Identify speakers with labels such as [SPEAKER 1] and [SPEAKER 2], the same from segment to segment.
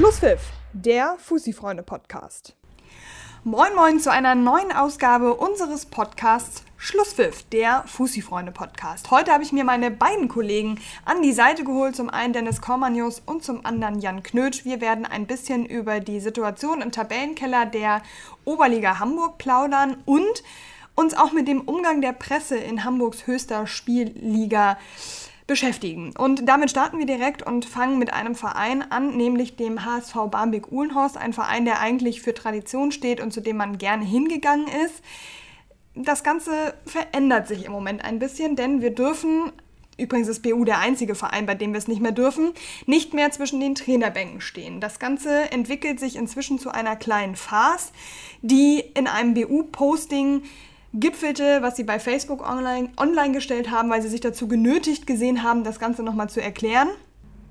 [SPEAKER 1] Schlusspfiff, der Fussi-Freunde-Podcast. Moin Moin zu einer neuen Ausgabe unseres Podcasts Schlusspfiff, der Fussi-Freunde-Podcast. Heute habe ich mir meine beiden Kollegen an die Seite geholt, zum einen Dennis Kormanius und zum anderen Jan Knötsch. Wir werden ein bisschen über die Situation im Tabellenkeller der Oberliga Hamburg plaudern und uns auch mit dem Umgang der Presse in Hamburgs höchster Spielliga beschäftigen. Und damit starten wir direkt und fangen mit einem Verein an, nämlich dem HSV Barmbek-Uhlenhorst, ein Verein, der eigentlich für Tradition steht und zu dem man gerne hingegangen ist. Das Ganze verändert sich im Moment ein bisschen, denn wir dürfen übrigens ist BU der einzige Verein, bei dem wir es nicht mehr dürfen, nicht mehr zwischen den Trainerbänken stehen. Das Ganze entwickelt sich inzwischen zu einer kleinen Farce, die in einem BU-Posting gipfelte, was sie bei Facebook online, online gestellt haben, weil sie sich dazu genötigt gesehen haben, das Ganze nochmal zu erklären.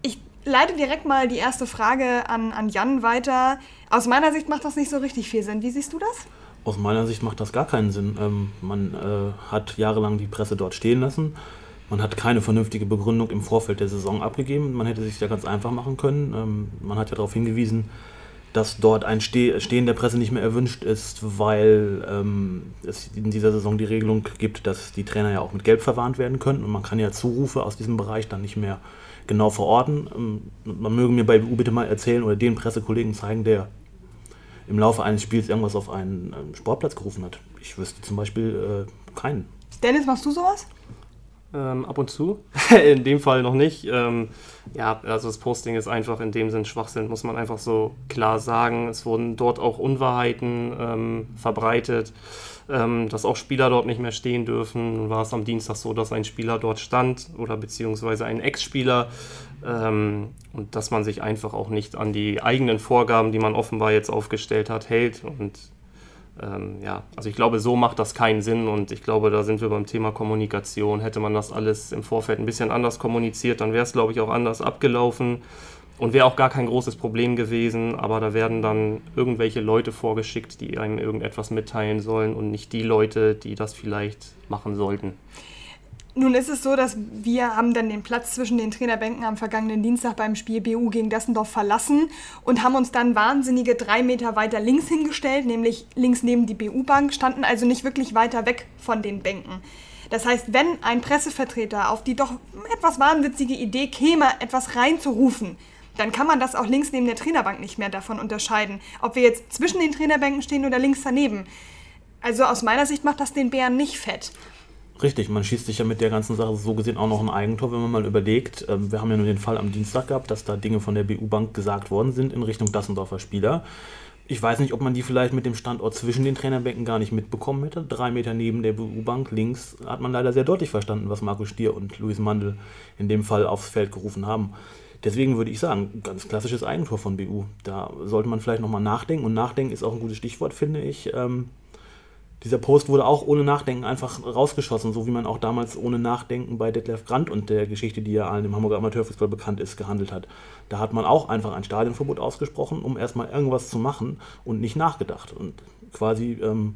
[SPEAKER 1] Ich leite direkt mal die erste Frage an, an Jan weiter. Aus meiner Sicht macht das nicht so richtig viel Sinn. Wie siehst du das?
[SPEAKER 2] Aus meiner Sicht macht das gar keinen Sinn. Ähm, man äh, hat jahrelang die Presse dort stehen lassen. Man hat keine vernünftige Begründung im Vorfeld der Saison abgegeben. Man hätte sich ja ganz einfach machen können. Ähm, man hat ja darauf hingewiesen, dass dort ein Stehen der Presse nicht mehr erwünscht ist, weil ähm, es in dieser Saison die Regelung gibt, dass die Trainer ja auch mit Gelb verwarnt werden können und man kann ja Zurufe aus diesem Bereich dann nicht mehr genau verorten. Ähm, man möge mir bei BU bitte mal erzählen oder den Pressekollegen zeigen, der im Laufe eines Spiels irgendwas auf einen ähm, Sportplatz gerufen hat. Ich wüsste zum Beispiel äh, keinen.
[SPEAKER 1] Dennis, machst du sowas?
[SPEAKER 3] Ähm, ab und zu. in dem Fall noch nicht. Ähm, ja, also das Posting ist einfach in dem Sinn Schwachsinn, muss man einfach so klar sagen. Es wurden dort auch Unwahrheiten ähm, verbreitet, ähm, dass auch Spieler dort nicht mehr stehen dürfen. Nun war es am Dienstag so, dass ein Spieler dort stand oder beziehungsweise ein Ex-Spieler ähm, und dass man sich einfach auch nicht an die eigenen Vorgaben, die man offenbar jetzt aufgestellt hat, hält und ähm, ja, also ich glaube, so macht das keinen Sinn und ich glaube, da sind wir beim Thema Kommunikation. Hätte man das alles im Vorfeld ein bisschen anders kommuniziert, dann wäre es, glaube ich, auch anders abgelaufen und wäre auch gar kein großes Problem gewesen, aber da werden dann irgendwelche Leute vorgeschickt, die einem irgendetwas mitteilen sollen und nicht die Leute, die das vielleicht machen sollten.
[SPEAKER 1] Nun ist es so, dass wir haben dann den Platz zwischen den Trainerbänken am vergangenen Dienstag beim Spiel BU gegen Dessendorf verlassen und haben uns dann wahnsinnige drei Meter weiter links hingestellt, nämlich links neben die BU-Bank, standen also nicht wirklich weiter weg von den Bänken. Das heißt, wenn ein Pressevertreter auf die doch etwas wahnwitzige Idee käme, etwas reinzurufen, dann kann man das auch links neben der Trainerbank nicht mehr davon unterscheiden, ob wir jetzt zwischen den Trainerbänken stehen oder links daneben. Also aus meiner Sicht macht das den Bären nicht fett.
[SPEAKER 2] Richtig, man schießt sich ja mit der ganzen Sache so gesehen auch noch ein Eigentor, wenn man mal überlegt. Ähm, wir haben ja nur den Fall am Dienstag gehabt, dass da Dinge von der BU-Bank gesagt worden sind in Richtung Dassendorfer Spieler. Ich weiß nicht, ob man die vielleicht mit dem Standort zwischen den Trainerbänken gar nicht mitbekommen hätte. Drei Meter neben der BU-Bank links hat man leider sehr deutlich verstanden, was Markus Stier und Luis Mandel in dem Fall aufs Feld gerufen haben. Deswegen würde ich sagen, ganz klassisches Eigentor von BU. Da sollte man vielleicht nochmal nachdenken. Und nachdenken ist auch ein gutes Stichwort, finde ich. Dieser Post wurde auch ohne Nachdenken einfach rausgeschossen, so wie man auch damals ohne Nachdenken bei Detlef Brandt und der Geschichte, die ja allen im Hamburger Amateurfußball bekannt ist, gehandelt hat. Da hat man auch einfach ein Stadionverbot ausgesprochen, um erstmal irgendwas zu machen und nicht nachgedacht. Und quasi ähm,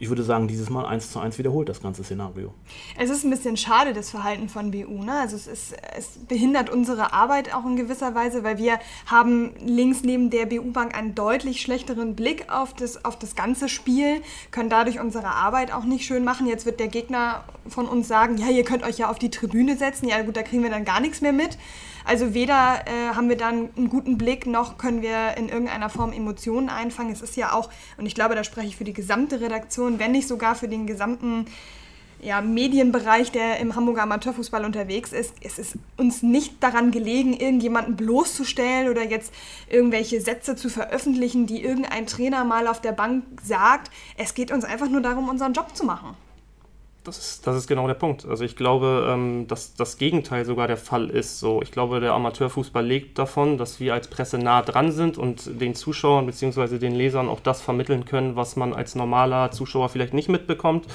[SPEAKER 2] ich würde sagen, dieses Mal eins zu eins wiederholt das ganze Szenario.
[SPEAKER 1] Es ist ein bisschen schade, das Verhalten von BU. Ne? Also es, ist, es behindert unsere Arbeit auch in gewisser Weise, weil wir haben links neben der BU-Bank einen deutlich schlechteren Blick auf das, auf das ganze Spiel, können dadurch unsere Arbeit auch nicht schön machen. Jetzt wird der Gegner von uns sagen, ja, ihr könnt euch ja auf die Tribüne setzen. Ja gut, da kriegen wir dann gar nichts mehr mit. Also weder äh, haben wir dann einen guten Blick, noch können wir in irgendeiner Form Emotionen einfangen. Es ist ja auch, und ich glaube, da spreche ich für die gesamte Redaktion, wenn nicht sogar für den gesamten ja, Medienbereich, der im Hamburger Amateurfußball unterwegs ist. Es ist uns nicht daran gelegen, irgendjemanden bloßzustellen oder jetzt irgendwelche Sätze zu veröffentlichen, die irgendein Trainer mal auf der Bank sagt. Es geht uns einfach nur darum, unseren Job zu machen.
[SPEAKER 3] Das ist, das ist genau der Punkt. Also ich glaube, ähm, dass das Gegenteil sogar der Fall ist. So, ich glaube, der Amateurfußball lebt davon, dass wir als Presse nah dran sind und den Zuschauern bzw. den Lesern auch das vermitteln können, was man als normaler Zuschauer vielleicht nicht mitbekommt.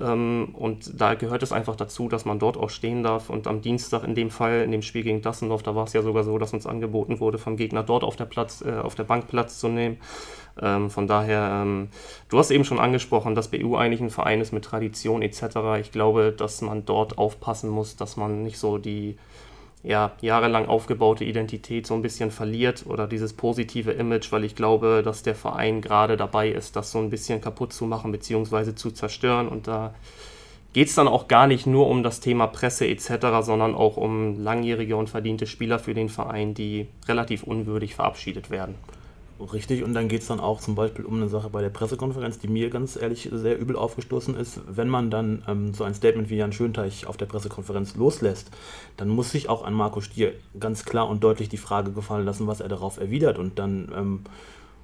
[SPEAKER 3] Ähm, und da gehört es einfach dazu, dass man dort auch stehen darf. Und am Dienstag in dem Fall, in dem Spiel gegen Dassendorf, da war es ja sogar so, dass uns angeboten wurde, vom Gegner dort auf der, Platz, äh, auf der Bank Platz zu nehmen. Ähm, von daher, ähm, du hast eben schon angesprochen, dass BU eigentlich ein Verein ist mit Tradition etc. Ich glaube, dass man dort aufpassen muss, dass man nicht so die ja, jahrelang aufgebaute Identität so ein bisschen verliert oder dieses positive Image, weil ich glaube, dass der Verein gerade dabei ist, das so ein bisschen kaputt zu machen bzw. zu zerstören. Und da geht es dann auch gar nicht nur um das Thema Presse etc., sondern auch um langjährige und verdiente Spieler für den Verein, die relativ unwürdig verabschiedet werden.
[SPEAKER 2] Richtig, und dann geht es dann auch zum Beispiel um eine Sache bei der Pressekonferenz, die mir ganz ehrlich sehr übel aufgestoßen ist. Wenn man dann ähm, so ein Statement wie Jan Schönteich auf der Pressekonferenz loslässt, dann muss sich auch an Marco Stier ganz klar und deutlich die Frage gefallen lassen, was er darauf erwidert. Und dann ähm,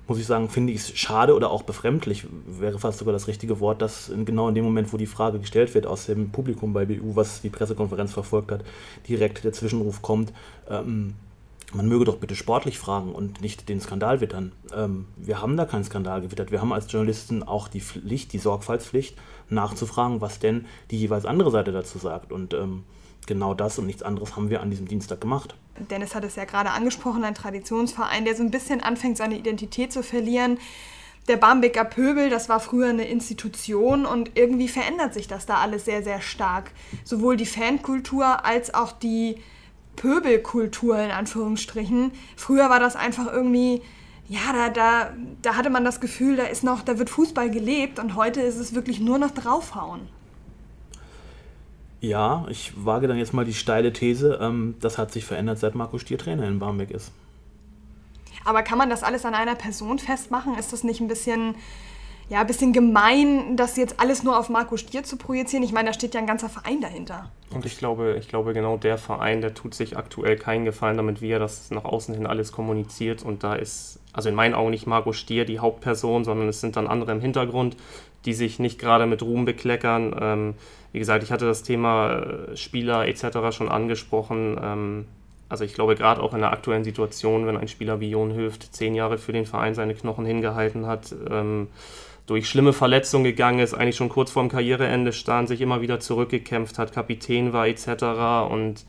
[SPEAKER 2] muss ich sagen, finde ich es schade oder auch befremdlich, wäre fast sogar das richtige Wort, dass in, genau in dem Moment, wo die Frage gestellt wird aus dem Publikum bei BU, was die Pressekonferenz verfolgt hat, direkt der Zwischenruf kommt. Ähm, man möge doch bitte sportlich fragen und nicht den Skandal wittern. Ähm, wir haben da keinen Skandal gewittert. Wir haben als Journalisten auch die Pflicht, die Sorgfaltspflicht, nachzufragen, was denn die jeweils andere Seite dazu sagt. Und ähm, genau das und nichts anderes haben wir an diesem Dienstag gemacht.
[SPEAKER 1] Dennis hat es ja gerade angesprochen, ein Traditionsverein, der so ein bisschen anfängt, seine Identität zu verlieren. Der Barmbeker Pöbel, das war früher eine Institution und irgendwie verändert sich das da alles sehr, sehr stark. Sowohl die Fankultur als auch die Pöbelkultur in Anführungsstrichen. Früher war das einfach irgendwie, ja, da, da, da hatte man das Gefühl, da ist noch, da wird Fußball gelebt und heute ist es wirklich nur noch draufhauen.
[SPEAKER 2] Ja, ich wage dann jetzt mal die steile These, ähm, das hat sich verändert, seit Marco Stier Trainer in Barmbek ist.
[SPEAKER 1] Aber kann man das alles an einer Person festmachen? Ist das nicht ein bisschen ja, ein bisschen gemein, das jetzt alles nur auf Marco Stier zu projizieren. Ich meine, da steht ja ein ganzer Verein dahinter.
[SPEAKER 3] Und ich glaube, ich glaube, genau der Verein, der tut sich aktuell keinen Gefallen damit, wie er das nach außen hin alles kommuniziert. Und da ist, also in meinen Augen nicht Marco Stier die Hauptperson, sondern es sind dann andere im Hintergrund, die sich nicht gerade mit Ruhm bekleckern. Ähm, wie gesagt, ich hatte das Thema äh, Spieler etc. schon angesprochen. Ähm, also ich glaube, gerade auch in der aktuellen Situation, wenn ein Spieler wie Jon Höft zehn Jahre für den Verein seine Knochen hingehalten hat, ähm, durch schlimme Verletzungen gegangen ist, eigentlich schon kurz vorm Karriereende stand, sich immer wieder zurückgekämpft hat, Kapitän war etc. Und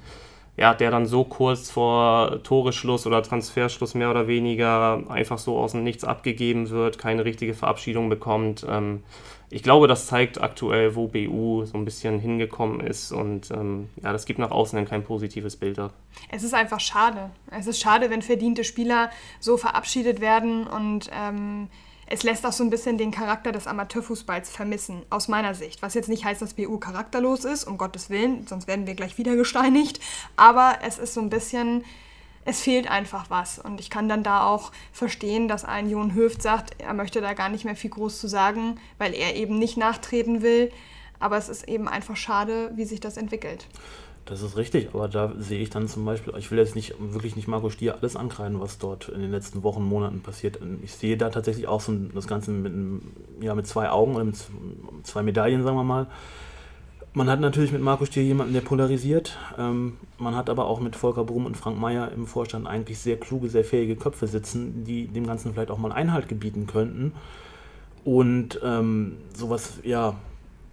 [SPEAKER 3] ja, der dann so kurz vor Toreschluss oder Transferschluss mehr oder weniger einfach so aus dem Nichts abgegeben wird, keine richtige Verabschiedung bekommt. Ähm, ich glaube, das zeigt aktuell, wo BU so ein bisschen hingekommen ist und ähm, ja, das gibt nach außen kein positives Bild ab.
[SPEAKER 1] Es ist einfach schade. Es ist schade, wenn verdiente Spieler so verabschiedet werden und ähm, es lässt auch so ein bisschen den Charakter des Amateurfußballs vermissen, aus meiner Sicht. Was jetzt nicht heißt, dass BU charakterlos ist, um Gottes Willen, sonst werden wir gleich wieder gesteinigt. Aber es ist so ein bisschen, es fehlt einfach was. Und ich kann dann da auch verstehen, dass ein Jon Höft sagt, er möchte da gar nicht mehr viel groß zu sagen, weil er eben nicht nachtreten will. Aber es ist eben einfach schade, wie sich das entwickelt.
[SPEAKER 2] Das ist richtig, aber da sehe ich dann zum Beispiel, ich will jetzt nicht wirklich nicht Marco Stier alles ankreiden, was dort in den letzten Wochen, Monaten passiert. Ich sehe da tatsächlich auch so das Ganze mit, ja, mit zwei Augen oder mit zwei Medaillen, sagen wir mal. Man hat natürlich mit Marco Stier jemanden, der polarisiert. Ähm, man hat aber auch mit Volker Brumm und Frank Mayer im Vorstand eigentlich sehr kluge, sehr fähige Köpfe sitzen, die dem Ganzen vielleicht auch mal Einhalt gebieten könnten. Und ähm, sowas, ja,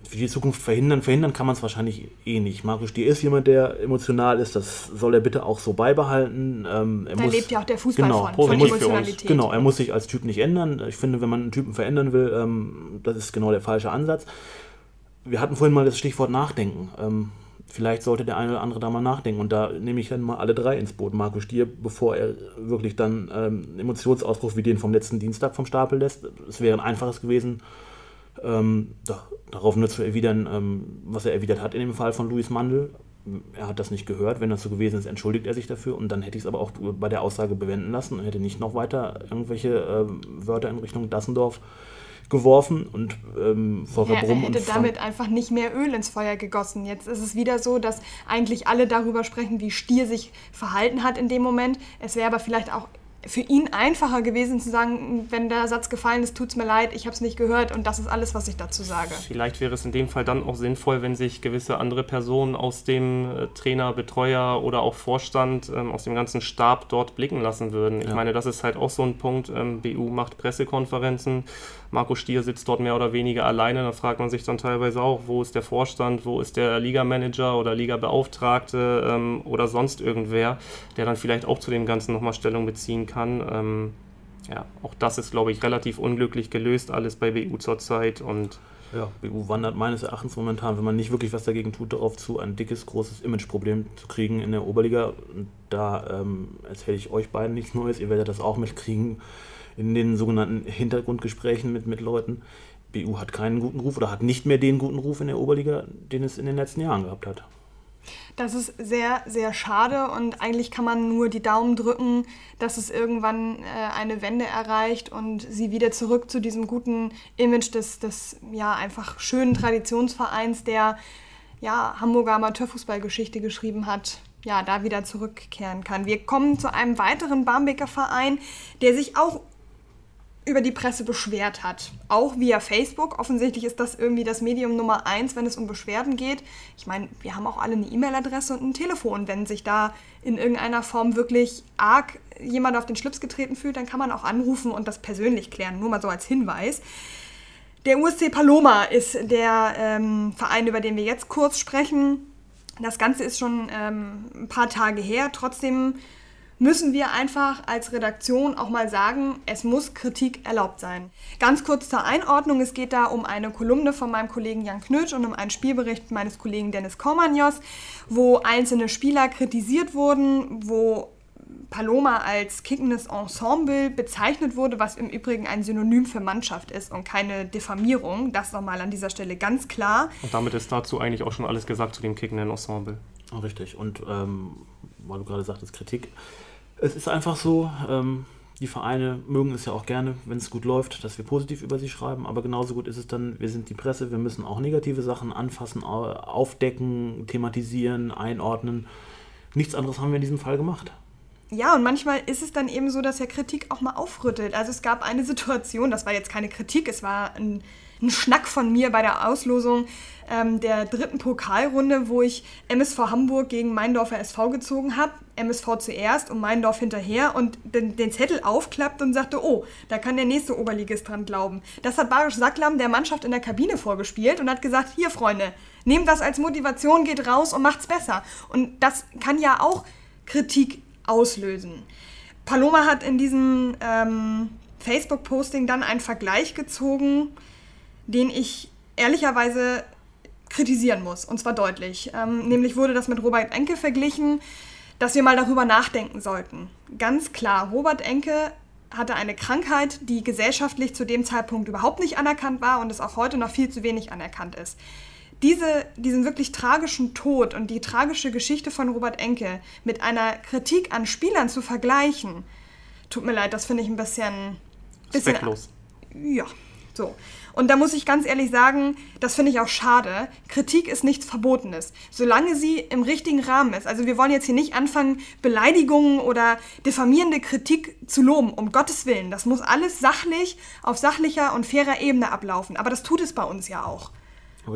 [SPEAKER 2] für die Zukunft verhindern. Verhindern kann man es wahrscheinlich eh nicht. Marco Stier ist jemand, der emotional ist. Das soll er bitte auch so beibehalten.
[SPEAKER 1] Ähm, da muss, lebt ja auch der Fußball genau, von, von
[SPEAKER 2] Emotionalität. Genau, er muss sich als Typ nicht ändern. Ich finde, wenn man einen Typen verändern will, ähm, das ist genau der falsche Ansatz. Wir hatten vorhin mal das Stichwort Nachdenken. Ähm, vielleicht sollte der eine oder andere da mal nachdenken. Und da nehme ich dann mal alle drei ins Boot. Marco Stier, bevor er wirklich dann ähm, Emotionsausbruch wie den vom letzten Dienstag vom Stapel lässt. Es wäre ein einfaches gewesen, ähm, da, darauf nur zu erwidern, ähm, was er erwidert hat in dem Fall von Luis Mandel. Er hat das nicht gehört. Wenn das so gewesen ist, entschuldigt er sich dafür. Und dann hätte ich es aber auch bei der Aussage bewenden lassen und hätte nicht noch weiter irgendwelche äh, Wörter in Richtung Dassendorf geworfen und ähm, Volker
[SPEAKER 1] ja, Brumm. Er hätte damit einfach nicht mehr Öl ins Feuer gegossen. Jetzt ist es wieder so, dass eigentlich alle darüber sprechen, wie Stier sich verhalten hat in dem Moment. Es wäre aber vielleicht auch für ihn einfacher gewesen zu sagen, wenn der Satz gefallen ist, tut es mir leid, ich habe es nicht gehört und das ist alles, was ich dazu sage.
[SPEAKER 3] Vielleicht wäre es in dem Fall dann auch sinnvoll, wenn sich gewisse andere Personen aus dem äh, Trainer, Betreuer oder auch Vorstand, ähm, aus dem ganzen Stab dort blicken lassen würden. Ich ja. meine, das ist halt auch so ein Punkt. Ähm, BU macht Pressekonferenzen Marco Stier sitzt dort mehr oder weniger alleine. Da fragt man sich dann teilweise auch, wo ist der Vorstand, wo ist der Ligamanager oder Ligabeauftragte ähm, oder sonst irgendwer, der dann vielleicht auch zu dem Ganzen nochmal Stellung beziehen kann. Ähm, ja, auch das ist, glaube ich, relativ unglücklich gelöst, alles bei BU zurzeit und
[SPEAKER 2] Ja, BU wandert meines Erachtens momentan, wenn man nicht wirklich was dagegen tut, darauf zu, ein dickes, großes Imageproblem zu kriegen in der Oberliga. Und da ähm, erzähle ich euch beiden nichts Neues. Ihr werdet das auch mitkriegen in den sogenannten Hintergrundgesprächen mit, mit Leuten. BU hat keinen guten Ruf oder hat nicht mehr den guten Ruf in der Oberliga, den es in den letzten Jahren gehabt hat.
[SPEAKER 1] Das ist sehr, sehr schade und eigentlich kann man nur die Daumen drücken, dass es irgendwann äh, eine Wende erreicht und sie wieder zurück zu diesem guten Image des, des ja, einfach schönen Traditionsvereins, der ja, Hamburger Amateurfußballgeschichte geschrieben hat, ja, da wieder zurückkehren kann. Wir kommen zu einem weiteren Barmbeker Verein, der sich auch über die Presse beschwert hat. Auch via Facebook. Offensichtlich ist das irgendwie das Medium Nummer eins, wenn es um Beschwerden geht. Ich meine, wir haben auch alle eine E-Mail-Adresse und ein Telefon. Wenn sich da in irgendeiner Form wirklich arg jemand auf den Schlips getreten fühlt, dann kann man auch anrufen und das persönlich klären. Nur mal so als Hinweis. Der USC Paloma ist der ähm, Verein, über den wir jetzt kurz sprechen. Das Ganze ist schon ähm, ein paar Tage her. Trotzdem müssen wir einfach als Redaktion auch mal sagen, es muss Kritik erlaubt sein. Ganz kurz zur Einordnung, es geht da um eine Kolumne von meinem Kollegen Jan Knötsch und um einen Spielbericht meines Kollegen Dennis Kormanios, wo einzelne Spieler kritisiert wurden, wo Paloma als kickendes Ensemble bezeichnet wurde, was im Übrigen ein Synonym für Mannschaft ist und keine Diffamierung. Das nochmal an dieser Stelle ganz klar.
[SPEAKER 3] Und damit ist dazu eigentlich auch schon alles gesagt zu dem kickenden Ensemble.
[SPEAKER 2] Richtig. Und ähm, weil du gerade sagtest, Kritik es ist einfach so, ähm, die Vereine mögen es ja auch gerne, wenn es gut läuft, dass wir positiv über sie schreiben, aber genauso gut ist es dann, wir sind die Presse, wir müssen auch negative Sachen anfassen, aufdecken, thematisieren, einordnen. Nichts anderes haben wir in diesem Fall gemacht.
[SPEAKER 1] Ja, und manchmal ist es dann eben so, dass ja Kritik auch mal aufrüttelt. Also es gab eine Situation, das war jetzt keine Kritik, es war ein ein Schnack von mir bei der Auslosung ähm, der dritten Pokalrunde, wo ich MSV Hamburg gegen Meindorfer SV gezogen habe. MSV zuerst und Meindorf hinterher und den, den, Zettel aufklappt und sagte, oh, da kann der nächste Oberligist dran glauben. Das hat Barisch Sacklam der Mannschaft in der Kabine vorgespielt und hat gesagt, hier Freunde, nehmt das als Motivation, geht raus und macht's besser. Und das kann ja auch Kritik auslösen. Paloma hat in diesem ähm, Facebook-Posting dann einen Vergleich gezogen den ich ehrlicherweise kritisieren muss, und zwar deutlich. Ähm, nämlich wurde das mit Robert Enke verglichen, dass wir mal darüber nachdenken sollten. Ganz klar, Robert Enke hatte eine Krankheit, die gesellschaftlich zu dem Zeitpunkt überhaupt nicht anerkannt war und es auch heute noch viel zu wenig anerkannt ist. Diese, diesen wirklich tragischen Tod und die tragische Geschichte von Robert Enke mit einer Kritik an Spielern zu vergleichen, tut mir leid, das finde ich ein bisschen. bisschen
[SPEAKER 3] Respektlos.
[SPEAKER 1] Ja, so. Und da muss ich ganz ehrlich sagen, das finde ich auch schade. Kritik ist nichts Verbotenes, solange sie im richtigen Rahmen ist. Also wir wollen jetzt hier nicht anfangen, Beleidigungen oder diffamierende Kritik zu loben, um Gottes Willen. Das muss alles sachlich, auf sachlicher und fairer Ebene ablaufen. Aber das tut es bei uns ja auch.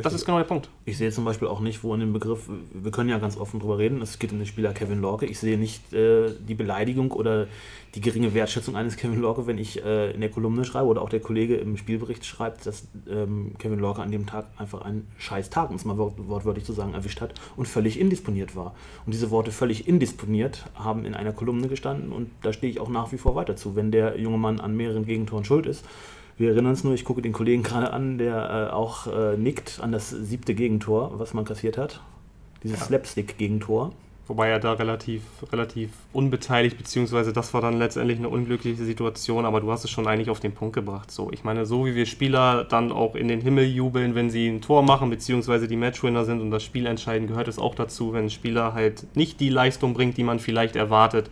[SPEAKER 3] Das ist genau der Punkt.
[SPEAKER 2] Ich sehe zum Beispiel auch nicht, wo in dem Begriff, wir können ja ganz offen drüber reden, es geht um den Spieler Kevin Lorke. Ich sehe nicht äh, die Beleidigung oder die geringe Wertschätzung eines Kevin Lorke, wenn ich äh, in der Kolumne schreibe oder auch der Kollege im Spielbericht schreibt, dass ähm, Kevin Lorke an dem Tag einfach einen scheiß Tag, um es mal wort wortwörtlich zu sagen, erwischt hat und völlig indisponiert war. Und diese Worte völlig indisponiert haben in einer Kolumne gestanden und da stehe ich auch nach wie vor weiter zu. Wenn der junge Mann an mehreren Gegentoren schuld ist, wir erinnern uns nur, ich gucke den Kollegen gerade an, der äh, auch äh, nickt an das siebte Gegentor, was man kassiert hat. Dieses ja. Slapstick-Gegentor.
[SPEAKER 3] Wobei er da relativ, relativ unbeteiligt, beziehungsweise das war dann letztendlich eine unglückliche Situation, aber du hast es schon eigentlich auf den Punkt gebracht. So, ich meine, so wie wir Spieler dann auch in den Himmel jubeln, wenn sie ein Tor machen, beziehungsweise die Matchwinner sind und das Spiel entscheiden, gehört es auch dazu, wenn ein Spieler halt nicht die Leistung bringt, die man vielleicht erwartet,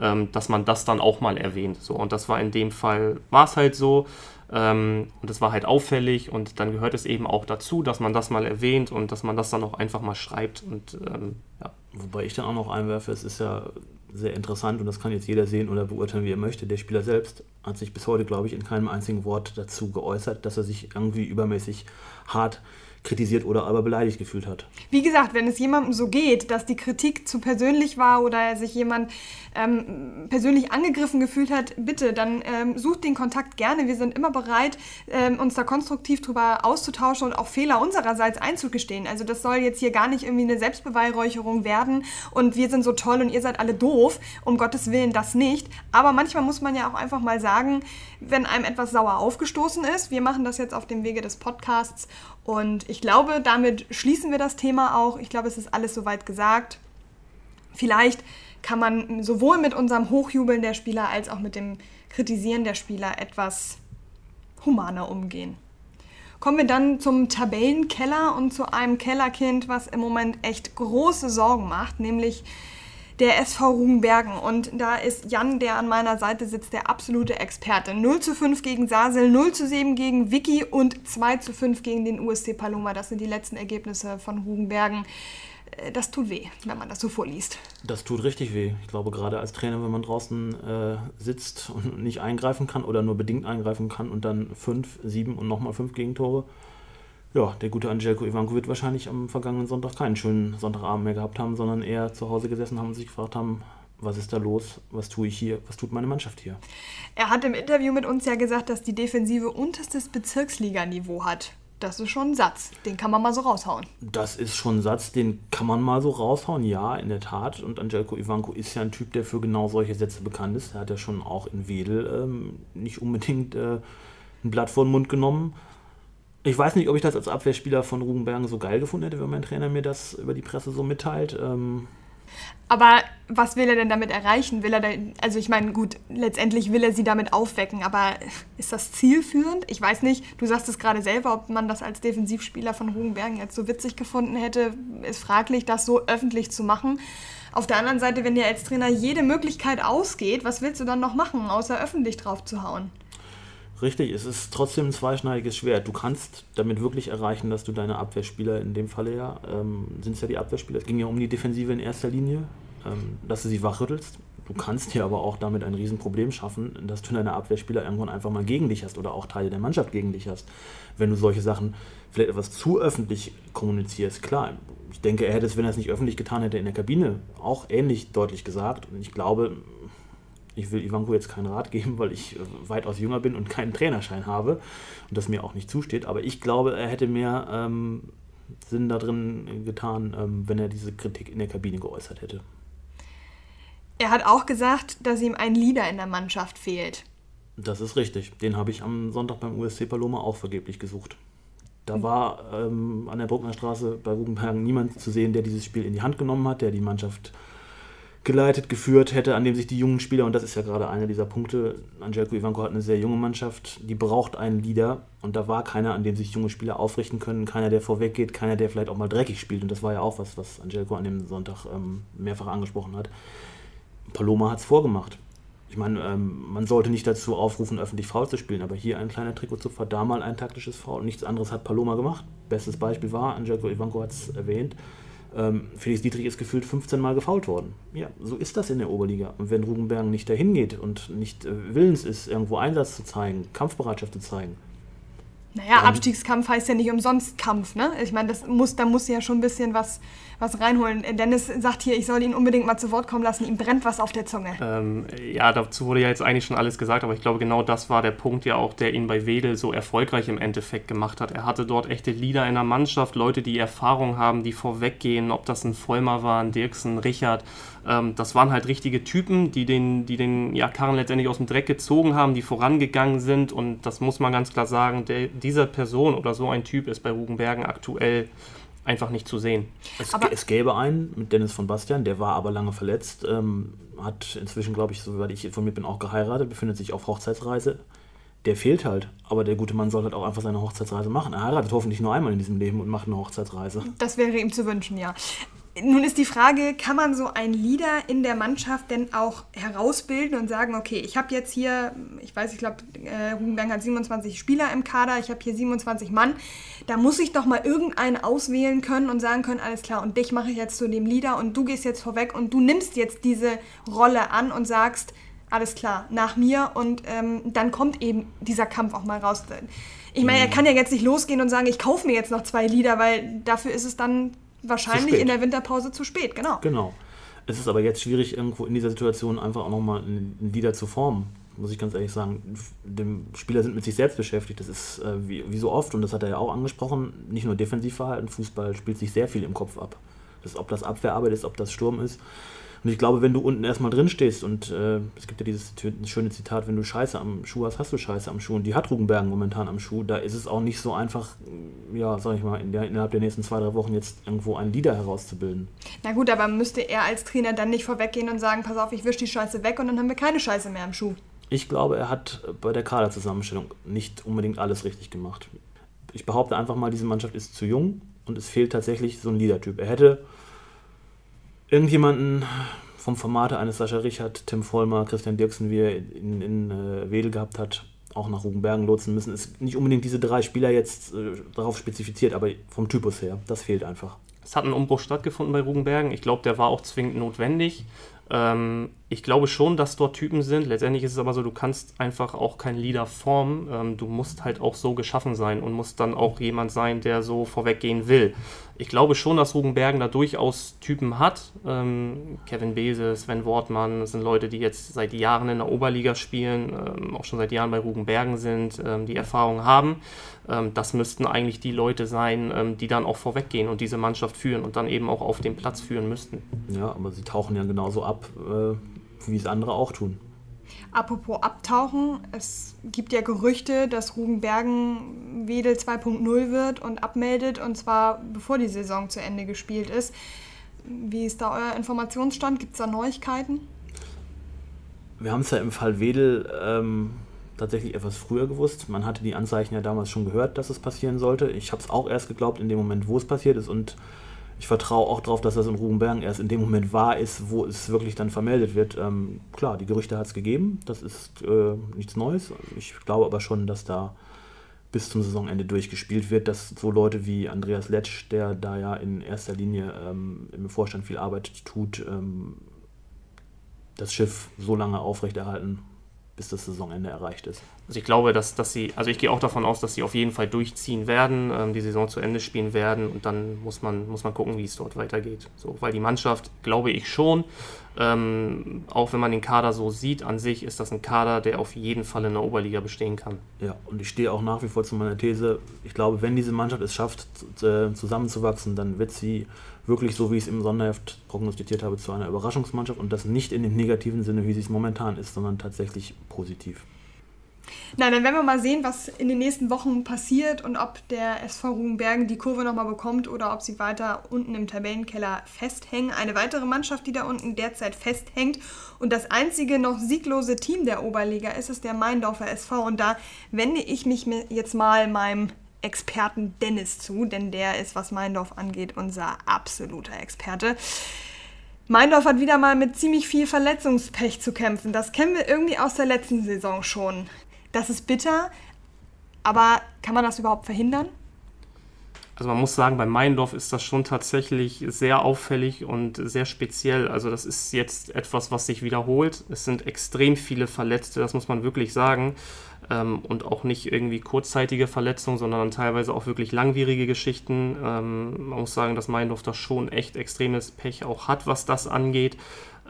[SPEAKER 3] ähm, dass man das dann auch mal erwähnt. So, und das war in dem Fall, war es halt so. Ähm, und das war halt auffällig und dann gehört es eben auch dazu, dass man das mal erwähnt und dass man das dann auch einfach mal schreibt. Und, ähm, ja.
[SPEAKER 2] Wobei ich dann auch noch einwerfe, es ist ja sehr interessant und das kann jetzt jeder sehen oder beurteilen, wie er möchte. Der Spieler selbst hat sich bis heute, glaube ich, in keinem einzigen Wort dazu geäußert, dass er sich irgendwie übermäßig hart kritisiert oder aber beleidigt gefühlt hat.
[SPEAKER 1] Wie gesagt, wenn es jemandem so geht, dass die Kritik zu persönlich war oder sich jemand ähm, persönlich angegriffen gefühlt hat, bitte, dann ähm, sucht den Kontakt gerne. Wir sind immer bereit, ähm, uns da konstruktiv drüber auszutauschen und auch Fehler unsererseits einzugestehen. Also das soll jetzt hier gar nicht irgendwie eine Selbstbeweihräucherung werden und wir sind so toll und ihr seid alle doof. Um Gottes Willen das nicht. Aber manchmal muss man ja auch einfach mal sagen, wenn einem etwas sauer aufgestoßen ist. Wir machen das jetzt auf dem Wege des Podcasts und ich glaube, damit schließen wir das Thema auch. Ich glaube, es ist alles soweit gesagt. Vielleicht kann man sowohl mit unserem Hochjubeln der Spieler als auch mit dem Kritisieren der Spieler etwas humaner umgehen. Kommen wir dann zum Tabellenkeller und zu einem Kellerkind, was im Moment echt große Sorgen macht, nämlich der SV Rugenbergen. Und da ist Jan, der an meiner Seite sitzt, der absolute Experte. 0 zu 5 gegen Sasel, 0 zu 7 gegen Vicky und 2 zu 5 gegen den USC Paloma. Das sind die letzten Ergebnisse von Rugenbergen. Äh, das tut weh, wenn man das so vorliest.
[SPEAKER 2] Das tut richtig weh. Ich glaube, gerade als Trainer, wenn man draußen äh, sitzt und nicht eingreifen kann oder nur bedingt eingreifen kann und dann 5, 7 und nochmal 5 Gegentore, ja, der gute Angelko Ivanko wird wahrscheinlich am vergangenen Sonntag keinen schönen Sonntagabend mehr gehabt haben, sondern eher zu Hause gesessen haben und sich gefragt haben, was ist da los, was tue ich hier, was tut meine Mannschaft hier.
[SPEAKER 1] Er hat im Interview mit uns ja gesagt, dass die Defensive unterstes Bezirksliganiveau hat. Das ist schon ein Satz, den kann man mal so raushauen.
[SPEAKER 2] Das ist schon ein Satz, den kann man mal so raushauen, ja, in der Tat. Und Angelko Ivanko ist ja ein Typ, der für genau solche Sätze bekannt ist. Er hat ja schon auch in Wedel ähm, nicht unbedingt äh, ein Blatt vor den Mund genommen. Ich weiß nicht, ob ich das als Abwehrspieler von Rugenbergen so geil gefunden hätte, wenn mein Trainer mir das über die Presse so mitteilt. Ähm
[SPEAKER 1] aber was will er denn damit erreichen? Will er da, also ich meine, gut, letztendlich will er sie damit aufwecken, aber ist das zielführend? Ich weiß nicht, du sagst es gerade selber, ob man das als Defensivspieler von Rugenbergen jetzt so witzig gefunden hätte, ist fraglich, das so öffentlich zu machen. Auf der anderen Seite, wenn dir als Trainer jede Möglichkeit ausgeht, was willst du dann noch machen, außer öffentlich drauf zu hauen?
[SPEAKER 2] Richtig, es ist trotzdem ein zweischneidiges Schwert. Du kannst damit wirklich erreichen, dass du deine Abwehrspieler, in dem Falle ja, ähm, sind es ja die Abwehrspieler, es ging ja um die Defensive in erster Linie, ähm, dass du sie wachrüttelst. Du kannst dir aber auch damit ein Riesenproblem schaffen, dass du deine Abwehrspieler irgendwann einfach mal gegen dich hast oder auch Teile der Mannschaft gegen dich hast. Wenn du solche Sachen vielleicht etwas zu öffentlich kommunizierst. Klar, ich denke, er hätte es, wenn er es nicht öffentlich getan hätte, in der Kabine auch ähnlich deutlich gesagt. Und ich glaube, ich will Ivanko jetzt keinen Rat geben, weil ich äh, weitaus jünger bin und keinen Trainerschein habe und das mir auch nicht zusteht. Aber ich glaube, er hätte mehr ähm, Sinn darin getan, ähm, wenn er diese Kritik in der Kabine geäußert hätte.
[SPEAKER 1] Er hat auch gesagt, dass ihm ein Leader in der Mannschaft fehlt.
[SPEAKER 2] Das ist richtig. Den habe ich am Sonntag beim USC Paloma auch vergeblich gesucht. Da war ähm, an der Bruckner Straße bei Rugenbergen niemand zu sehen, der dieses Spiel in die Hand genommen hat, der die Mannschaft geleitet, geführt hätte, an dem sich die jungen Spieler, und das ist ja gerade einer dieser Punkte, Angelko Ivanko hat eine sehr junge Mannschaft, die braucht einen Leader und da war keiner, an dem sich junge Spieler aufrichten können, keiner, der vorweggeht, keiner, der vielleicht auch mal dreckig spielt und das war ja auch was, was Angelko an dem Sonntag ähm, mehrfach angesprochen hat. Paloma hat es vorgemacht. Ich meine, ähm, man sollte nicht dazu aufrufen, öffentlich faul zu spielen, aber hier ein kleiner Trikotzupfer, da mal ein taktisches Foul. Nichts anderes hat Paloma gemacht. Bestes Beispiel war, Angelko Ivanko hat es erwähnt, ähm, Felix Dietrich ist gefühlt 15 Mal gefault worden. Ja, so ist das in der Oberliga. Und wenn Rugenbergen nicht dahin geht und nicht äh, willens ist, irgendwo Einsatz zu zeigen, Kampfbereitschaft zu zeigen.
[SPEAKER 1] Naja, Abstiegskampf heißt ja nicht umsonst Kampf, ne? Ich meine, das muss, da muss ja schon ein bisschen was was reinholen. Dennis sagt hier, ich soll ihn unbedingt mal zu Wort kommen lassen. Ihm brennt was auf der Zunge.
[SPEAKER 3] Ähm, ja, dazu wurde ja jetzt eigentlich schon alles gesagt, aber ich glaube, genau das war der Punkt ja auch, der ihn bei Wedel so erfolgreich im Endeffekt gemacht hat. Er hatte dort echte Leader in der Mannschaft, Leute, die Erfahrung haben, die vorweggehen, ob das ein Vollmer war, ein Dirksen, Richard. Ähm, das waren halt richtige Typen, die den, die den ja, Karren letztendlich aus dem Dreck gezogen haben, die vorangegangen sind. Und das muss man ganz klar sagen, der, dieser Person oder so ein Typ ist bei Rugenbergen aktuell einfach nicht zu sehen.
[SPEAKER 2] Es, es, gäbe einen mit Dennis von Bastian, der war aber lange verletzt, ähm, hat inzwischen, glaube ich, soweit ich informiert bin, auch geheiratet, befindet sich auf Hochzeitsreise. Der fehlt halt, aber der gute Mann soll halt auch einfach seine Hochzeitsreise machen. Er heiratet hoffentlich nur einmal in diesem Leben und macht eine Hochzeitsreise.
[SPEAKER 1] Das wäre ihm zu wünschen, ja. Nun ist die Frage, kann man so einen Leader in der Mannschaft denn auch herausbilden und sagen, okay, ich habe jetzt hier, ich weiß, ich glaube, äh, Rugenberg hat 27 Spieler im Kader, ich habe hier 27 Mann, da muss ich doch mal irgendeinen auswählen können und sagen können, alles klar, und dich mache ich jetzt zu dem Leader und du gehst jetzt vorweg und du nimmst jetzt diese Rolle an und sagst, alles klar, nach mir und ähm, dann kommt eben dieser Kampf auch mal raus. Ich meine, er kann ja jetzt nicht losgehen und sagen, ich kaufe mir jetzt noch zwei Lieder, weil dafür ist es dann wahrscheinlich in der Winterpause zu spät, genau.
[SPEAKER 2] Genau. Es ist aber jetzt schwierig, irgendwo in dieser Situation einfach auch nochmal ein Lieder zu formen, muss ich ganz ehrlich sagen. Dem Spieler sind mit sich selbst beschäftigt. Das ist äh, wie, wie so oft, und das hat er ja auch angesprochen, nicht nur Defensivverhalten, Fußball spielt sich sehr viel im Kopf ab. Das, ob das Abwehrarbeit ist, ob das Sturm ist. Und ich glaube, wenn du unten erstmal drin stehst und äh, es gibt ja dieses schöne Zitat, wenn du Scheiße am Schuh hast, hast du Scheiße am Schuh. Und die hat Rugenbergen momentan am Schuh. Da ist es auch nicht so einfach, ja, sag ich mal, in der, innerhalb der nächsten zwei, drei Wochen jetzt irgendwo einen Leader herauszubilden.
[SPEAKER 1] Na gut, aber müsste er als Trainer dann nicht vorweggehen und sagen, pass auf, ich wische die Scheiße weg und dann haben wir keine Scheiße mehr am Schuh.
[SPEAKER 2] Ich glaube, er hat bei der Kaderzusammenstellung nicht unbedingt alles richtig gemacht. Ich behaupte einfach mal, diese Mannschaft ist zu jung und es fehlt tatsächlich so ein Leader-Typ. Er hätte irgendjemanden vom Formate eines Sascha Richard, Tim Vollmer, Christian Dirksen, wie er in, in äh, Wedel gehabt hat, auch nach Rugenbergen lotsen müssen. Ist nicht unbedingt diese drei Spieler jetzt äh, darauf spezifiziert, aber vom Typus her, das fehlt einfach.
[SPEAKER 3] Es hat ein Umbruch stattgefunden bei Rugenbergen. Ich glaube, der war auch zwingend notwendig. Ähm, ich glaube schon, dass dort Typen sind. Letztendlich ist es aber so, du kannst einfach auch kein Leader formen. Ähm, du musst halt auch so geschaffen sein und musst dann auch jemand sein, der so vorweggehen will. Ich glaube schon, dass Rugenbergen da durchaus Typen hat. Ähm, Kevin Bese, Sven Wortmann, das sind Leute, die jetzt seit Jahren in der Oberliga spielen, ähm, auch schon seit Jahren bei Rugenbergen sind, ähm, die Erfahrung haben. Ähm, das müssten eigentlich die Leute sein, ähm, die dann auch vorweggehen und diese Mannschaft führen und dann eben auch auf den Platz führen müssten.
[SPEAKER 2] Ja, aber sie tauchen ja genauso ab, äh, wie es andere auch tun.
[SPEAKER 1] Apropos Abtauchen, es gibt ja Gerüchte, dass Rugenbergen Wedel 2.0 wird und abmeldet, und zwar bevor die Saison zu Ende gespielt ist. Wie ist da euer Informationsstand? Gibt es da Neuigkeiten?
[SPEAKER 2] Wir haben es ja im Fall Wedel ähm, tatsächlich etwas früher gewusst. Man hatte die Anzeichen ja damals schon gehört, dass es passieren sollte. Ich habe es auch erst geglaubt in dem Moment, wo es passiert ist und ich vertraue auch darauf, dass das in Rugenbergen erst in dem Moment wahr ist, wo es wirklich dann vermeldet wird. Ähm, klar, die Gerüchte hat es gegeben, das ist äh, nichts Neues. Ich glaube aber schon, dass da bis zum Saisonende durchgespielt wird, dass so Leute wie Andreas Letsch, der da ja in erster Linie ähm, im Vorstand viel Arbeit tut, ähm, das Schiff so lange aufrechterhalten, bis das Saisonende erreicht ist.
[SPEAKER 3] Also ich glaube, dass, dass sie, also ich gehe auch davon aus, dass sie auf jeden Fall durchziehen werden, ähm, die Saison zu Ende spielen werden und dann muss man, muss man gucken, wie es dort weitergeht. So, weil die Mannschaft, glaube ich schon, ähm, auch wenn man den Kader so sieht, an sich ist das ein Kader, der auf jeden Fall in der Oberliga bestehen kann.
[SPEAKER 2] Ja, und ich stehe auch nach wie vor zu meiner These, ich glaube, wenn diese Mannschaft es schafft, äh, zusammenzuwachsen, dann wird sie wirklich, so wie ich es im Sonderheft prognostiziert habe, zu einer Überraschungsmannschaft und das nicht in dem negativen Sinne, wie es momentan ist, sondern tatsächlich positiv.
[SPEAKER 1] Na, dann werden wir mal sehen, was in den nächsten Wochen passiert und ob der SV Rugenbergen die Kurve nochmal bekommt oder ob sie weiter unten im Tabellenkeller festhängen. Eine weitere Mannschaft, die da unten derzeit festhängt und das einzige noch sieglose Team der Oberliga ist, ist der Meindorfer SV. Und da wende ich mich jetzt mal meinem Experten Dennis zu, denn der ist, was Meindorf angeht, unser absoluter Experte. Meindorf hat wieder mal mit ziemlich viel Verletzungspech zu kämpfen. Das kennen wir irgendwie aus der letzten Saison schon. Das ist bitter, aber kann man das überhaupt verhindern?
[SPEAKER 3] Also man muss sagen, bei Meindorf ist das schon tatsächlich sehr auffällig und sehr speziell. Also das ist jetzt etwas, was sich wiederholt. Es sind extrem viele Verletzte, das muss man wirklich sagen. Ähm, und auch nicht irgendwie kurzzeitige Verletzungen, sondern teilweise auch wirklich langwierige Geschichten. Ähm, man muss sagen, dass Meindorf da schon echt extremes Pech auch hat, was das angeht.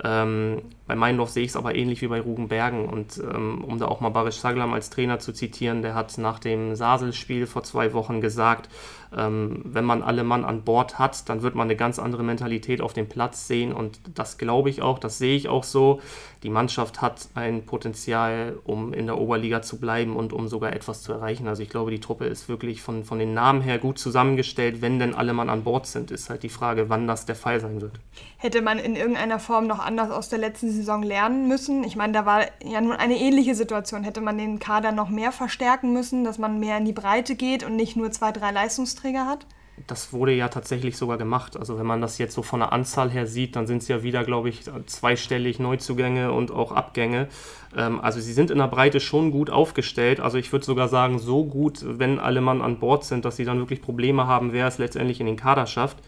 [SPEAKER 3] Ähm, bei Meindorf sehe ich es aber ähnlich wie bei Rugenbergen. Und ähm, um da auch mal Barisch Saglam als Trainer zu zitieren, der hat nach dem Sasel-Spiel vor zwei Wochen gesagt, ähm, wenn man alle Mann an Bord hat, dann wird man eine ganz andere Mentalität auf dem Platz sehen. Und das glaube ich auch, das sehe ich auch so. Die Mannschaft hat ein Potenzial, um in der Oberliga zu bleiben und um sogar etwas zu erreichen. Also ich glaube, die Truppe ist wirklich von, von den Namen her gut zusammengestellt. Wenn denn alle Mann an Bord sind, ist halt die Frage, wann das der Fall sein wird.
[SPEAKER 1] Hätte man in irgendeiner Form noch anders aus der letzten Saison lernen müssen? Ich meine, da war ja nun eine ähnliche Situation. Hätte man den Kader noch mehr verstärken müssen, dass man mehr in die Breite geht und nicht nur zwei, drei Leistungsträger hat?
[SPEAKER 3] Das wurde ja tatsächlich sogar gemacht. Also wenn man das jetzt so von der Anzahl her sieht, dann sind es ja wieder, glaube ich, zweistellig Neuzugänge und auch Abgänge. Ähm, also sie sind in der Breite schon gut aufgestellt. Also ich würde sogar sagen, so gut, wenn alle Mann an Bord sind, dass sie dann wirklich Probleme haben, wer es letztendlich in den Kader schafft.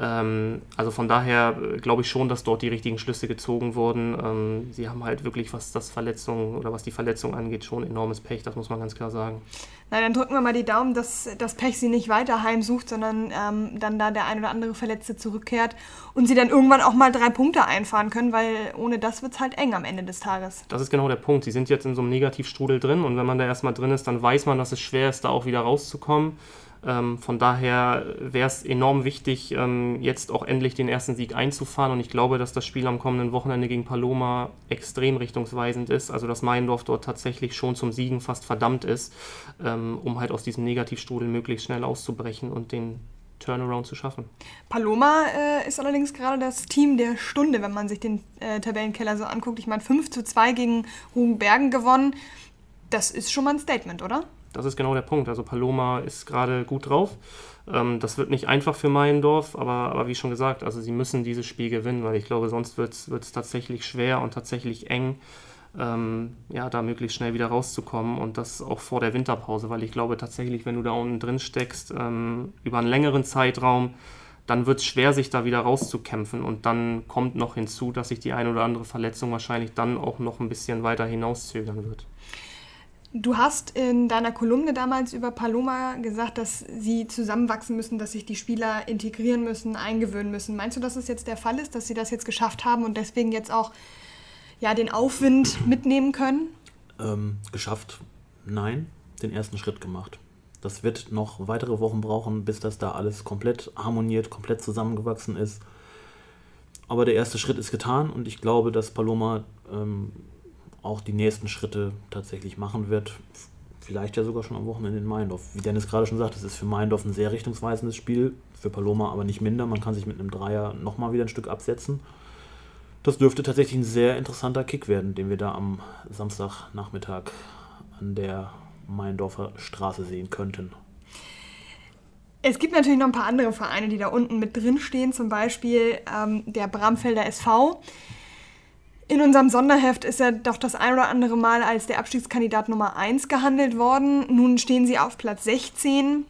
[SPEAKER 3] Ähm, also von daher äh, glaube ich schon, dass dort die richtigen Schlüsse gezogen wurden. Ähm, sie haben halt wirklich, was das Verletzung oder was die Verletzung angeht, schon enormes Pech, das muss man ganz klar sagen.
[SPEAKER 1] Na, dann drücken wir mal die Daumen, dass das Pech sie nicht weiter heimsucht, sondern ähm, dann da der ein oder andere Verletzte zurückkehrt und sie dann irgendwann auch mal drei Punkte einfahren können, weil ohne das wird es halt eng am Ende des Tages.
[SPEAKER 3] Das ist genau der Punkt. Sie sind jetzt in so einem Negativstrudel drin und wenn man da erstmal drin ist, dann weiß man, dass es schwer ist, da auch wieder rauszukommen. Ähm, von daher wäre es enorm wichtig, ähm, jetzt auch endlich den ersten Sieg einzufahren. Und ich glaube, dass das Spiel am kommenden Wochenende gegen Paloma extrem richtungsweisend ist. Also, dass Meindorf dort tatsächlich schon zum Siegen fast verdammt ist, ähm, um halt aus diesem Negativstrudel möglichst schnell auszubrechen und den Turnaround zu schaffen.
[SPEAKER 1] Paloma äh, ist allerdings gerade das Team der Stunde, wenn man sich den äh, Tabellenkeller so anguckt. Ich meine, 5 zu 2 gegen Rugenbergen gewonnen. Das ist schon mal ein Statement, oder?
[SPEAKER 3] Das ist genau der Punkt. Also Paloma ist gerade gut drauf. Ähm, das wird nicht einfach für Meiendorf, aber, aber wie schon gesagt, also sie müssen dieses Spiel gewinnen, weil ich glaube, sonst wird es tatsächlich schwer und tatsächlich eng, ähm, ja, da möglichst schnell wieder rauszukommen und das auch vor der Winterpause, weil ich glaube tatsächlich, wenn du da unten drin steckst, ähm, über einen längeren Zeitraum, dann wird es schwer, sich da wieder rauszukämpfen. Und dann kommt noch hinzu, dass sich die eine oder andere Verletzung wahrscheinlich dann auch noch ein bisschen weiter hinauszögern wird.
[SPEAKER 1] Du hast in deiner Kolumne damals über Paloma gesagt, dass sie zusammenwachsen müssen, dass sich die Spieler integrieren müssen, eingewöhnen müssen. Meinst du, dass es jetzt der Fall ist, dass sie das jetzt geschafft haben und deswegen jetzt auch ja, den Aufwind mitnehmen können?
[SPEAKER 2] Ähm, geschafft? Nein, den ersten Schritt gemacht. Das wird noch weitere Wochen brauchen, bis das da alles komplett harmoniert, komplett zusammengewachsen ist. Aber der erste Schritt ist getan und ich glaube, dass Paloma ähm, auch die nächsten Schritte tatsächlich machen wird. Vielleicht ja sogar schon am Wochenende in Meindorf. Wie Dennis gerade schon sagt, es ist für Meindorf ein sehr richtungsweisendes Spiel, für Paloma aber nicht minder. Man kann sich mit einem Dreier nochmal wieder ein Stück absetzen. Das dürfte tatsächlich ein sehr interessanter Kick werden, den wir da am Samstagnachmittag an der Meindorfer Straße sehen könnten.
[SPEAKER 1] Es gibt natürlich noch ein paar andere Vereine, die da unten mit drin stehen, zum Beispiel ähm, der Bramfelder SV. In unserem Sonderheft ist er doch das ein oder andere Mal als der Abstiegskandidat Nummer 1 gehandelt worden. Nun stehen sie auf Platz 16.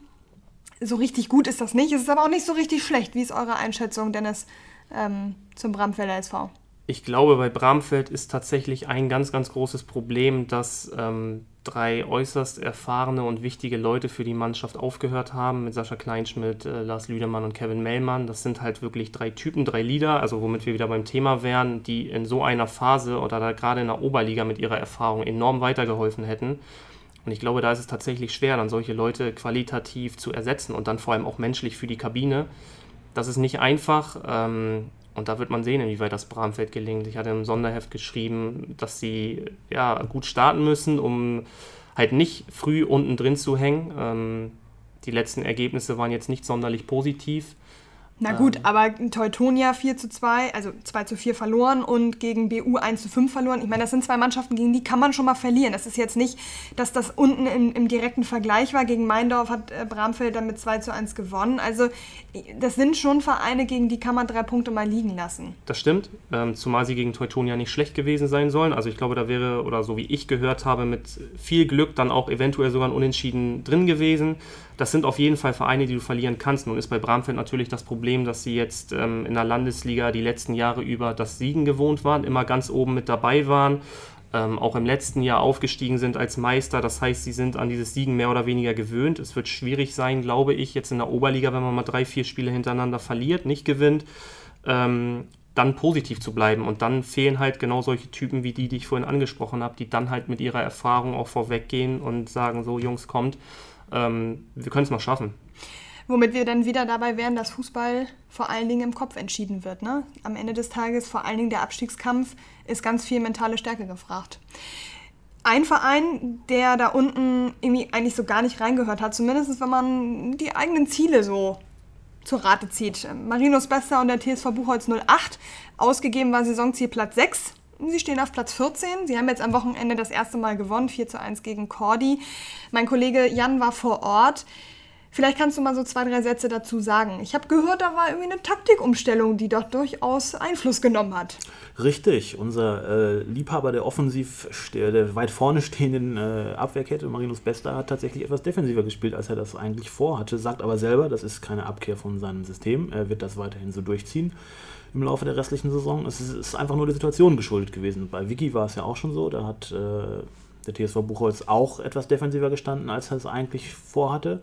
[SPEAKER 1] So richtig gut ist das nicht. Es ist aber auch nicht so richtig schlecht. Wie ist eure Einschätzung, Dennis, ähm, zum Bramfelder SV?
[SPEAKER 3] Ich glaube, bei Bramfeld ist tatsächlich ein ganz, ganz großes Problem, dass ähm, drei äußerst erfahrene und wichtige Leute für die Mannschaft aufgehört haben, mit Sascha Kleinschmidt, äh, Lars Lüdemann und Kevin Mellmann. Das sind halt wirklich drei Typen, drei Leader, also womit wir wieder beim Thema wären, die in so einer Phase oder da gerade in der Oberliga mit ihrer Erfahrung enorm weitergeholfen hätten. Und ich glaube, da ist es tatsächlich schwer, dann solche Leute qualitativ zu ersetzen und dann vor allem auch menschlich für die Kabine. Das ist nicht einfach. Ähm, und da wird man sehen, inwieweit das Bramfeld gelingt. Ich hatte im Sonderheft geschrieben, dass sie ja, gut starten müssen, um halt nicht früh unten drin zu hängen. Ähm, die letzten Ergebnisse waren jetzt nicht sonderlich positiv.
[SPEAKER 1] Na gut, ähm. aber Teutonia 4 zu 2, also 2 zu 4 verloren und gegen BU 1 zu 5 verloren. Ich meine, das sind zwei Mannschaften, gegen die kann man schon mal verlieren. Das ist jetzt nicht, dass das unten im, im direkten Vergleich war. Gegen Meindorf hat äh, Bramfeld dann mit 2 zu 1 gewonnen. Also das sind schon Vereine, gegen die kann man drei Punkte mal liegen lassen.
[SPEAKER 3] Das stimmt, ähm, zumal sie gegen Teutonia nicht schlecht gewesen sein sollen. Also ich glaube, da wäre, oder so wie ich gehört habe, mit viel Glück dann auch eventuell sogar ein Unentschieden drin gewesen das sind auf jeden Fall Vereine, die du verlieren kannst. Nun ist bei Bramfeld natürlich das Problem, dass sie jetzt ähm, in der Landesliga die letzten Jahre über das Siegen gewohnt waren, immer ganz oben mit dabei waren, ähm, auch im letzten Jahr aufgestiegen sind als Meister. Das heißt, sie sind an dieses Siegen mehr oder weniger gewöhnt. Es wird schwierig sein, glaube ich, jetzt in der Oberliga, wenn man mal drei, vier Spiele hintereinander verliert, nicht gewinnt. Ähm, dann positiv zu bleiben. Und dann fehlen halt genau solche Typen wie die, die ich vorhin angesprochen habe, die dann halt mit ihrer Erfahrung auch vorweggehen und sagen, so Jungs, kommt, ähm, wir können es mal schaffen.
[SPEAKER 1] Womit wir dann wieder dabei wären, dass Fußball vor allen Dingen im Kopf entschieden wird. Ne? Am Ende des Tages vor allen Dingen der Abstiegskampf ist ganz viel mentale Stärke gefragt. Ein Verein, der da unten irgendwie eigentlich so gar nicht reingehört hat, zumindest wenn man die eigenen Ziele so zur Rate zieht. Marinos Bester und der TSV Buchholz 08. Ausgegeben war Saisonziel Platz 6. Sie stehen auf Platz 14. Sie haben jetzt am Wochenende das erste Mal gewonnen, 4 zu 1 gegen Cordy. Mein Kollege Jan war vor Ort. Vielleicht kannst du mal so zwei, drei Sätze dazu sagen. Ich habe gehört, da war irgendwie eine Taktikumstellung, die doch durchaus Einfluss genommen hat.
[SPEAKER 2] Richtig, unser äh, Liebhaber der offensiv, der weit vorne stehenden äh, Abwehrkette, Marinus Bester, hat tatsächlich etwas defensiver gespielt, als er das eigentlich vorhatte, sagt aber selber, das ist keine Abkehr von seinem System, er wird das weiterhin so durchziehen im Laufe der restlichen Saison. Es ist, ist einfach nur der Situation geschuldet gewesen. Bei Vicky war es ja auch schon so, da hat äh, der TSV Buchholz auch etwas defensiver gestanden, als er es eigentlich vorhatte.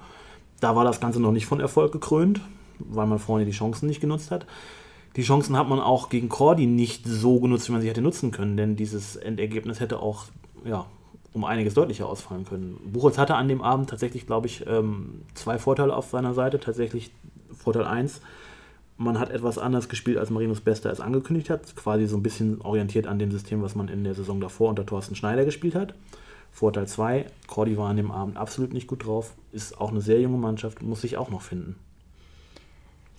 [SPEAKER 2] Da war das Ganze noch nicht von Erfolg gekrönt, weil man vorne die Chancen nicht genutzt hat. Die Chancen hat man auch gegen Cordy nicht so genutzt, wie man sie hätte nutzen können, denn dieses Endergebnis hätte auch ja, um einiges deutlicher ausfallen können. Buchholz hatte an dem Abend tatsächlich, glaube ich, ähm, zwei Vorteile auf seiner Seite. Tatsächlich Vorteil 1, man hat etwas anders gespielt, als Marinus Bester es angekündigt hat. Quasi so ein bisschen orientiert an dem System, was man in der Saison davor unter Thorsten Schneider gespielt hat. Vorteil 2, Cordy war an dem Abend absolut nicht gut drauf, ist auch eine sehr junge Mannschaft, muss sich auch noch finden.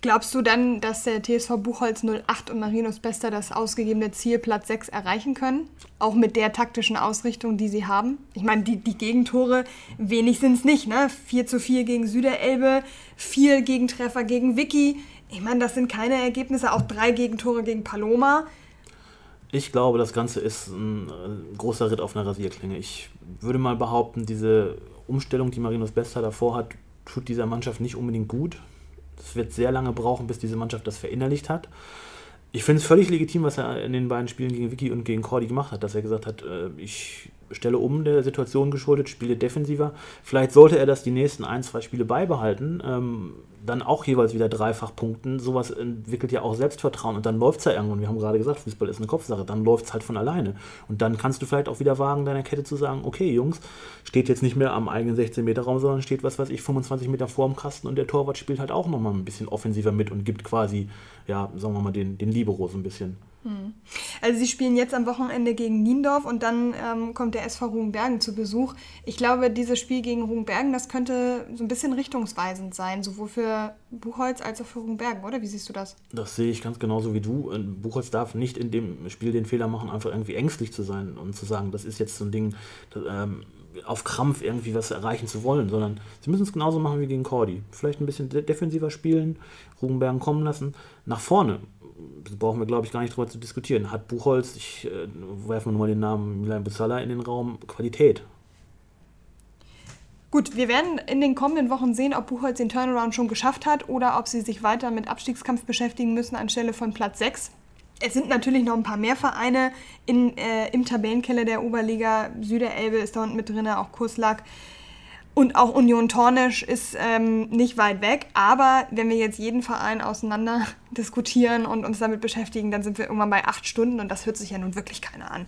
[SPEAKER 1] Glaubst du dann, dass der TSV Buchholz 08 und Marinus Bester das ausgegebene Ziel Platz 6 erreichen können? Auch mit der taktischen Ausrichtung, die sie haben? Ich meine, die, die Gegentore, wenig sind es nicht, ne? 4 zu 4 gegen Süderelbe, 4 Gegentreffer gegen Vicky. Ich meine, das sind keine Ergebnisse, auch drei Gegentore gegen Paloma.
[SPEAKER 2] Ich glaube, das Ganze ist ein äh, großer Ritt auf einer Rasierklinge. Ich würde mal behaupten, diese Umstellung, die Marinus Bester davor hat, tut dieser Mannschaft nicht unbedingt gut. Es wird sehr lange brauchen, bis diese Mannschaft das verinnerlicht hat. Ich finde es völlig legitim, was er in den beiden Spielen gegen Vicky und gegen Cordy gemacht hat, dass er gesagt hat, äh, ich stelle um der Situation geschuldet, spiele defensiver. Vielleicht sollte er das die nächsten ein, zwei Spiele beibehalten. Ähm, dann auch jeweils wieder dreifach punkten. Sowas entwickelt ja auch Selbstvertrauen und dann läuft es ja irgendwann. Wir haben gerade gesagt, Fußball ist eine Kopfsache. Dann läuft es halt von alleine. Und dann kannst du vielleicht auch wieder wagen, deiner Kette zu sagen: Okay, Jungs, steht jetzt nicht mehr am eigenen 16-Meter-Raum, sondern steht, was weiß ich, 25 Meter vor dem Kasten und der Torwart spielt halt auch nochmal ein bisschen offensiver mit und gibt quasi, ja, sagen wir mal, den, den Libero so ein bisschen.
[SPEAKER 1] Hm. Also sie spielen jetzt am Wochenende gegen Niendorf und dann ähm, kommt der SV Rugenbergen zu Besuch. Ich glaube, dieses Spiel gegen Rugenbergen, das könnte so ein bisschen richtungsweisend sein, sowohl für Buchholz als auch für Rugenbergen, oder? Wie siehst du das?
[SPEAKER 2] Das sehe ich ganz genauso wie du. Buchholz darf nicht in dem Spiel den Fehler machen, einfach irgendwie ängstlich zu sein und zu sagen, das ist jetzt so ein Ding, das, ähm, auf Krampf irgendwie was erreichen zu wollen, sondern sie müssen es genauso machen wie gegen Cordy. Vielleicht ein bisschen defensiver spielen, Rugenbergen kommen lassen, nach vorne brauchen wir, glaube ich, gar nicht drüber zu diskutieren. Hat Buchholz, ich äh, werfe nur mal den Namen Milan Bezala in den Raum, Qualität?
[SPEAKER 1] Gut, wir werden in den kommenden Wochen sehen, ob Buchholz den Turnaround schon geschafft hat oder ob sie sich weiter mit Abstiegskampf beschäftigen müssen anstelle von Platz 6. Es sind natürlich noch ein paar mehr Vereine in, äh, im Tabellenkeller der Oberliga. Süderelbe ist da unten mit drin, auch Kurslack. Und auch Union Tornisch ist ähm, nicht weit weg. Aber wenn wir jetzt jeden Verein auseinander diskutieren und uns damit beschäftigen, dann sind wir irgendwann bei acht Stunden und das hört sich ja nun wirklich keiner an.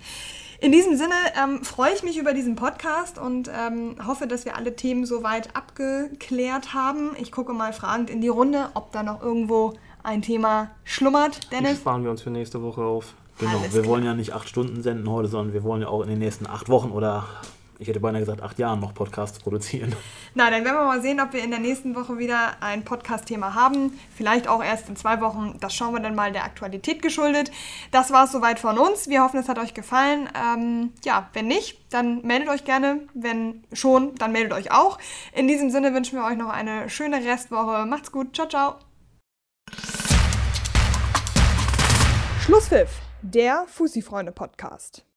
[SPEAKER 1] In diesem Sinne ähm, freue ich mich über diesen Podcast und ähm, hoffe, dass wir alle Themen soweit abgeklärt haben. Ich gucke mal fragend in die Runde, ob da noch irgendwo ein Thema schlummert.
[SPEAKER 3] Dennis? Die sparen wir uns für nächste Woche auf.
[SPEAKER 2] Genau, Alles wir klar. wollen ja nicht acht Stunden senden heute, sondern wir wollen ja auch in den nächsten acht Wochen oder ich hätte beinahe gesagt, acht Jahren noch Podcasts produzieren.
[SPEAKER 1] Na, dann werden wir mal sehen, ob wir in der nächsten Woche wieder ein Podcast-Thema haben. Vielleicht auch erst in zwei Wochen. Das schauen wir dann mal der Aktualität geschuldet. Das war es soweit von uns. Wir hoffen, es hat euch gefallen. Ähm, ja, wenn nicht, dann meldet euch gerne. Wenn schon, dann meldet euch auch. In diesem Sinne wünschen wir euch noch eine schöne Restwoche. Macht's gut. Ciao, ciao. Schlusspfiff, der Fussi-Freunde-Podcast.